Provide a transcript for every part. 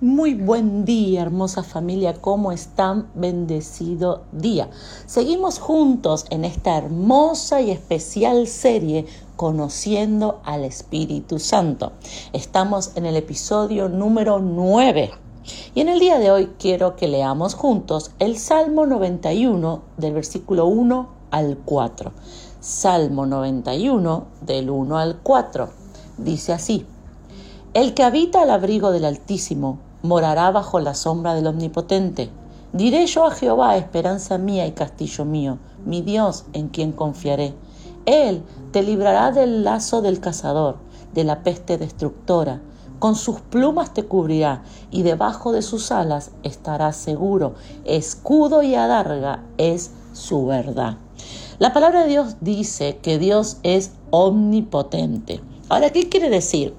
Muy buen día, hermosa familia, ¿cómo están? Bendecido día. Seguimos juntos en esta hermosa y especial serie Conociendo al Espíritu Santo. Estamos en el episodio número 9. Y en el día de hoy quiero que leamos juntos el Salmo 91 del versículo 1 al 4. Salmo 91 del 1 al 4. Dice así. El que habita al abrigo del Altísimo morará bajo la sombra del Omnipotente. Diré yo a Jehová, esperanza mía y castillo mío, mi Dios en quien confiaré. Él te librará del lazo del cazador, de la peste destructora. Con sus plumas te cubrirá y debajo de sus alas estarás seguro. Escudo y adarga es su verdad. La palabra de Dios dice que Dios es omnipotente. Ahora, ¿qué quiere decir?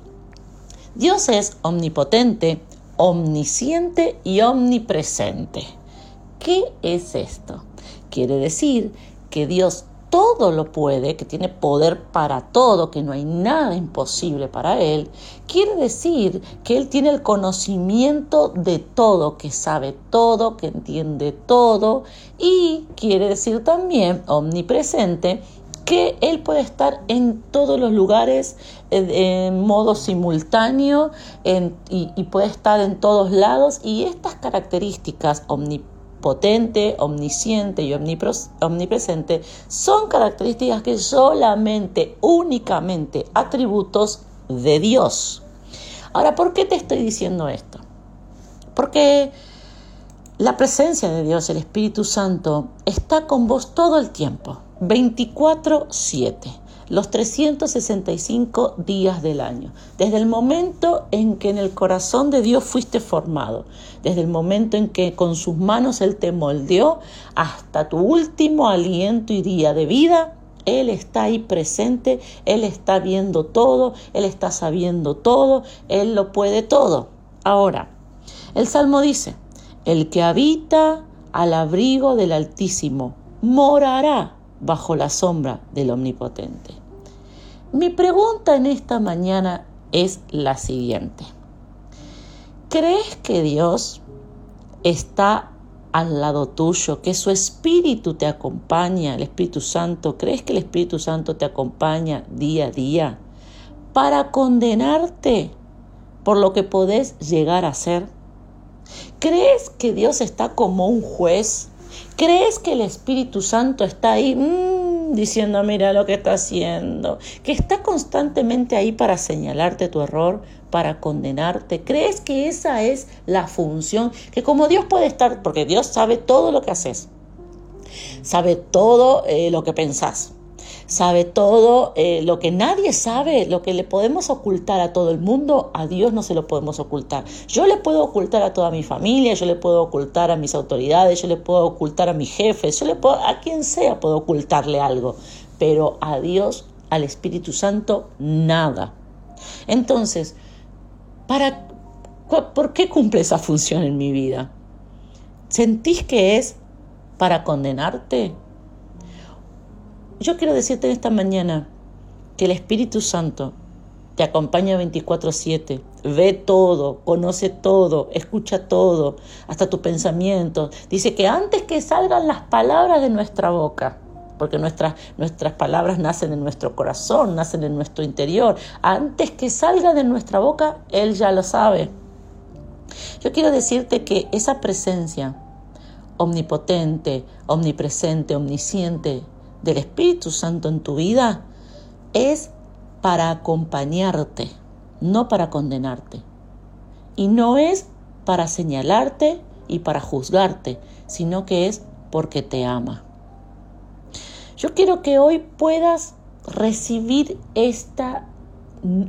Dios es omnipotente, omnisciente y omnipresente. ¿Qué es esto? Quiere decir que Dios todo lo puede, que tiene poder para todo, que no hay nada imposible para Él, quiere decir que Él tiene el conocimiento de todo, que sabe todo, que entiende todo, y quiere decir también omnipresente, que Él puede estar en todos los lugares en, modo simultáneo y, puede estar en todos lados y estas características omnipotente, omnisciente y omnipresente son características que solamente, únicamente atributos de Dios. Ahora, ¿por qué te estoy diciendo esto? Porque la presencia de Dios, el Espíritu Santo, está con vos todo el tiempo. 24-7, los 365 días del año, desde el momento en que en el corazón de Dios fuiste formado, desde el momento en que con sus manos Él te moldeó, hasta tu último aliento y día de vida, Él está ahí presente, Él está viendo todo, Él está sabiendo todo, Él lo puede todo. Ahora, el Salmo dice, el que habita al abrigo del Altísimo morará bajo la sombra del Omnipotente. Mi pregunta en esta mañana es la siguiente. ¿Crees que Dios está al lado tuyo, que su Espíritu te acompaña, el Espíritu Santo? ¿Crees que el Espíritu Santo te acompaña día a día para condenarte por lo que podés llegar a ser? ¿Crees que Dios está como un juez ¿Crees que el Espíritu Santo está ahí mm, diciendo, mira lo que está haciendo? Que está constantemente ahí para señalarte tu error, para condenarte. ¿Crees que esa es la función? Que como Dios puede estar, porque Dios sabe todo lo que haces, sabe todo eh, lo que pensás sabe todo, eh, lo que nadie sabe, lo que le podemos ocultar a todo el mundo, a Dios no se lo podemos ocultar. Yo le puedo ocultar a toda mi familia, yo le puedo ocultar a mis autoridades, yo le puedo ocultar a mis jefes, yo le puedo, a quien sea puedo ocultarle algo, pero a Dios, al Espíritu Santo, nada. Entonces, para, ¿por qué cumple esa función en mi vida? ¿Sentís que es para condenarte? Yo quiero decirte esta mañana que el Espíritu Santo te acompaña 24/7, ve todo, conoce todo, escucha todo, hasta tu pensamiento. Dice que antes que salgan las palabras de nuestra boca, porque nuestras, nuestras palabras nacen en nuestro corazón, nacen en nuestro interior, antes que salga de nuestra boca, Él ya lo sabe. Yo quiero decirte que esa presencia omnipotente, omnipresente, omnisciente, del Espíritu Santo en tu vida es para acompañarte, no para condenarte. Y no es para señalarte y para juzgarte, sino que es porque te ama. Yo quiero que hoy puedas recibir esta,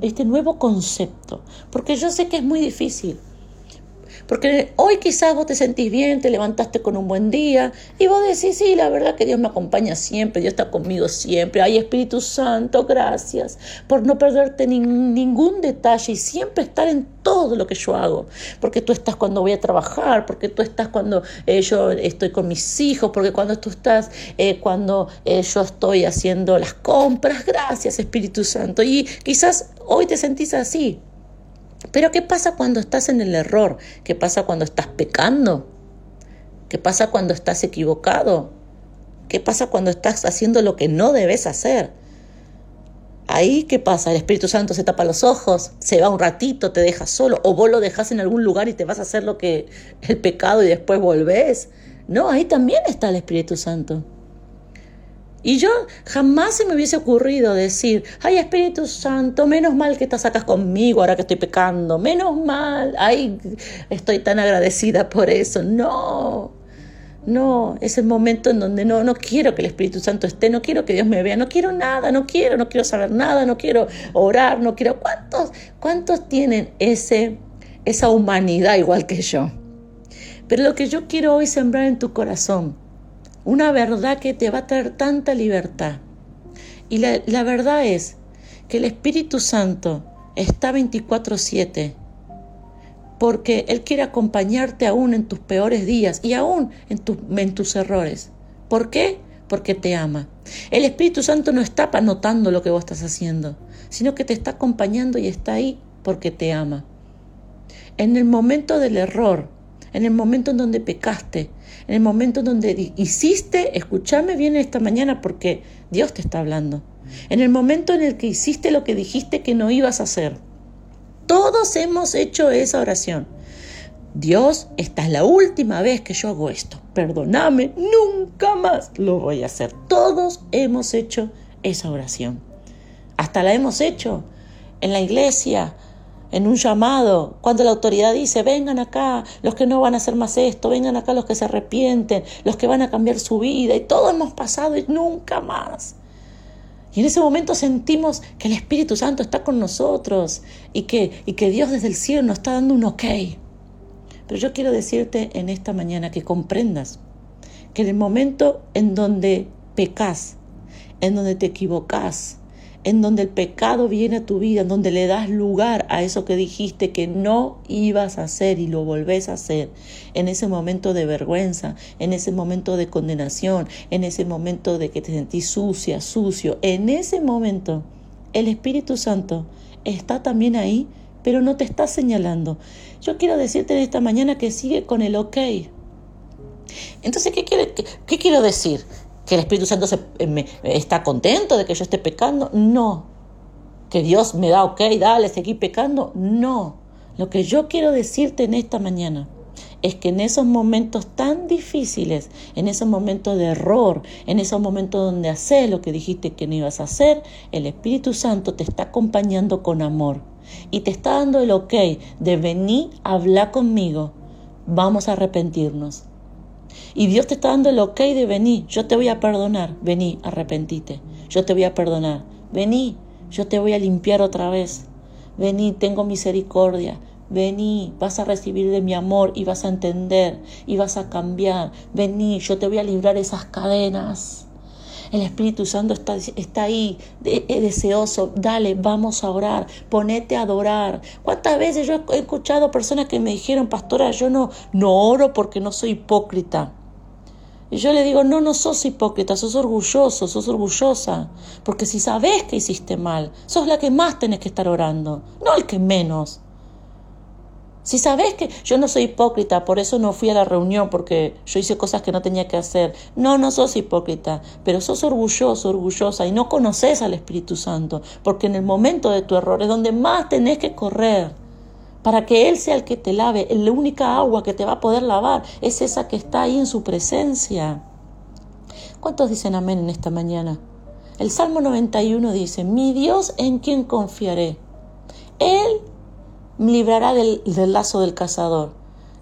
este nuevo concepto, porque yo sé que es muy difícil. Porque hoy quizás vos te sentís bien, te levantaste con un buen día y vos decís, sí, la verdad que Dios me acompaña siempre, Dios está conmigo siempre. Ay, Espíritu Santo, gracias por no perderte ningún detalle y siempre estar en todo lo que yo hago. Porque tú estás cuando voy a trabajar, porque tú estás cuando eh, yo estoy con mis hijos, porque cuando tú estás eh, cuando eh, yo estoy haciendo las compras. Gracias, Espíritu Santo. Y quizás hoy te sentís así. Pero ¿qué pasa cuando estás en el error? ¿Qué pasa cuando estás pecando? ¿Qué pasa cuando estás equivocado? ¿Qué pasa cuando estás haciendo lo que no debes hacer? Ahí, ¿qué pasa? El Espíritu Santo se tapa los ojos, se va un ratito, te deja solo, o vos lo dejas en algún lugar y te vas a hacer lo que el pecado y después volvés. No, ahí también está el Espíritu Santo. Y yo jamás se me hubiese ocurrido decir, ay Espíritu Santo, menos mal que te sacas conmigo ahora que estoy pecando, menos mal, ay, estoy tan agradecida por eso. No, no, es el momento en donde no, no quiero que el Espíritu Santo esté, no quiero que Dios me vea, no quiero nada, no quiero, no quiero saber nada, no quiero orar, no quiero. ¿Cuántos, cuántos tienen ese, esa humanidad igual que yo? Pero lo que yo quiero hoy sembrar en tu corazón, una verdad que te va a traer tanta libertad. Y la, la verdad es que el Espíritu Santo está 24/7 porque Él quiere acompañarte aún en tus peores días y aún en, en tus errores. ¿Por qué? Porque te ama. El Espíritu Santo no está anotando lo que vos estás haciendo, sino que te está acompañando y está ahí porque te ama. En el momento del error, en el momento en donde pecaste, en el momento en donde hiciste, escúchame bien esta mañana porque Dios te está hablando. En el momento en el que hiciste lo que dijiste que no ibas a hacer todos hemos hecho esa oración. Dios, esta es la última vez que yo hago esto. Perdóname, nunca más lo voy a hacer. Todos hemos hecho esa oración. Hasta la hemos hecho en la iglesia, en un llamado, cuando la autoridad dice, vengan acá los que no van a hacer más esto, vengan acá los que se arrepienten, los que van a cambiar su vida, y todos hemos pasado y nunca más. Y en ese momento sentimos que el Espíritu Santo está con nosotros y que, y que Dios desde el cielo nos está dando un ok. Pero yo quiero decirte en esta mañana que comprendas que en el momento en donde pecas, en donde te equivocas, en donde el pecado viene a tu vida, en donde le das lugar a eso que dijiste que no ibas a hacer y lo volvés a hacer, en ese momento de vergüenza, en ese momento de condenación, en ese momento de que te sentís sucia, sucio, en ese momento el Espíritu Santo está también ahí, pero no te está señalando. Yo quiero decirte esta mañana que sigue con el ok. Entonces, ¿qué, quiere, qué quiero decir? Que el Espíritu Santo eh, está contento de que yo esté pecando. No. Que Dios me da, ok, dale, seguí pecando. No. Lo que yo quiero decirte en esta mañana es que en esos momentos tan difíciles, en esos momentos de error, en esos momentos donde haces lo que dijiste que no ibas a hacer, el Espíritu Santo te está acompañando con amor y te está dando el ok de venir hablar conmigo. Vamos a arrepentirnos. Y Dios te está dando el ok de venir, yo te voy a perdonar, vení, arrepentite, yo te voy a perdonar, vení, yo te voy a limpiar otra vez, vení, tengo misericordia, vení, vas a recibir de mi amor y vas a entender y vas a cambiar, vení, yo te voy a librar esas cadenas. El Espíritu Santo está, está ahí, es deseoso. Dale, vamos a orar, ponete a adorar. ¿Cuántas veces yo he escuchado personas que me dijeron, pastora, yo no, no oro porque no soy hipócrita? Y yo le digo, no, no sos hipócrita, sos orgulloso, sos orgullosa. Porque si sabes que hiciste mal, sos la que más tenés que estar orando, no el que menos. Si sabes que yo no soy hipócrita, por eso no fui a la reunión, porque yo hice cosas que no tenía que hacer. No, no sos hipócrita, pero sos orgulloso, orgullosa y no conoces al Espíritu Santo, porque en el momento de tu error es donde más tenés que correr para que Él sea el que te lave. La única agua que te va a poder lavar es esa que está ahí en su presencia. ¿Cuántos dicen amén en esta mañana? El Salmo 91 dice, mi Dios en quien confiaré. Él me librará del, lazo del cazador.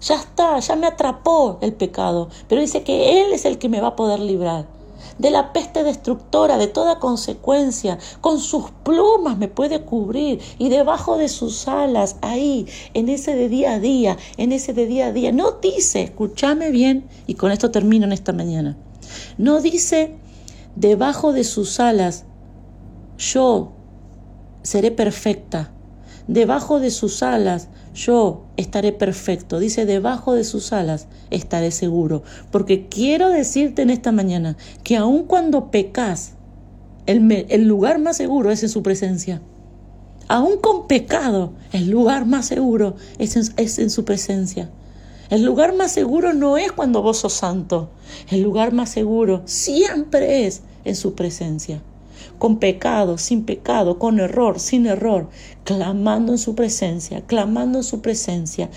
Ya está, ya me atrapó el pecado, pero dice que Él es el que me va a poder librar de la peste destructora, de toda consecuencia. Con sus plumas me puede cubrir y debajo de sus alas, ahí, en ese de día a día, en ese de día a día. No dice, escúchame bien, y con esto termino en esta mañana. No dice, debajo de sus alas, yo seré perfecta debajo de sus alas yo estaré perfecto. Dice, debajo de sus alas estaré seguro. Porque quiero decirte en esta mañana que aun cuando pecas, el, el lugar más seguro es en su presencia. Aún con pecado, el lugar más seguro es en, es en su presencia. El lugar más seguro no es cuando vos sos santo. El lugar más seguro siempre es en su presencia con pecado, sin pecado, con error, sin error, clamando en su presencia, clamando en su presencia,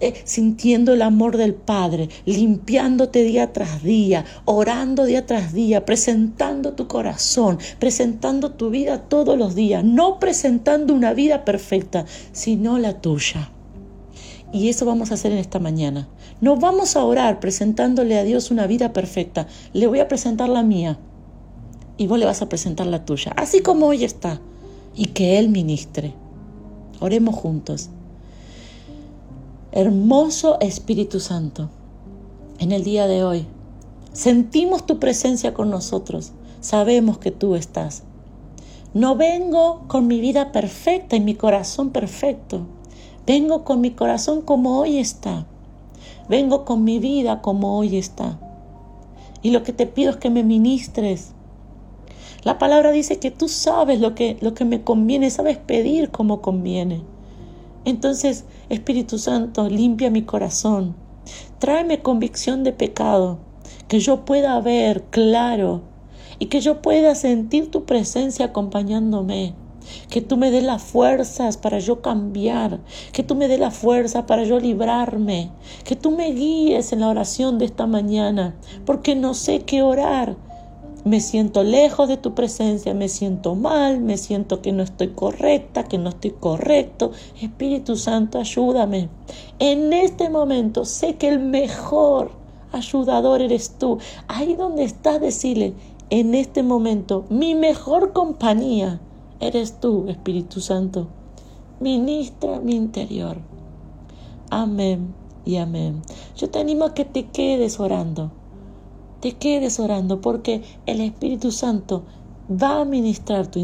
eh, sintiendo el amor del Padre, limpiándote día tras día, orando día tras día, presentando tu corazón, presentando tu vida todos los días, no presentando una vida perfecta, sino la tuya. Y eso vamos a hacer en esta mañana. No vamos a orar presentándole a Dios una vida perfecta. Le voy a presentar la mía y vos le vas a presentar la tuya, así como hoy está, y que Él ministre. Oremos juntos. Hermoso Espíritu Santo, en el día de hoy sentimos tu presencia con nosotros, sabemos que tú estás. No vengo con mi vida perfecta y mi corazón perfecto, vengo con mi corazón como hoy está, vengo con mi vida como hoy está. Y lo que te pido es que me ministres, la palabra dice que tú sabes lo que, lo que me conviene, sabes pedir como conviene. Entonces, Espíritu Santo, limpia mi corazón. Tráeme convicción de pecado, que yo pueda ver claro y que yo pueda sentir tu presencia acompañándome. Que tú me des las fuerzas para yo cambiar, que tú me des la fuerza para yo librarme, que tú me guíes en la oración de esta mañana, porque no sé qué orar, me siento lejos de tu presencia, me siento mal, me siento que no estoy correcta, que no estoy correcto. Espíritu Santo, ayúdame. En este momento sé que el mejor ayudador eres tú. Ahí donde estás, decirle, en este momento, mi mejor compañía eres tú, Espíritu Santo. Ministra mi interior. Amén y amén. Yo te animo a que te quedes orando te quedes orando porque el Espíritu Santo va a ministrar tu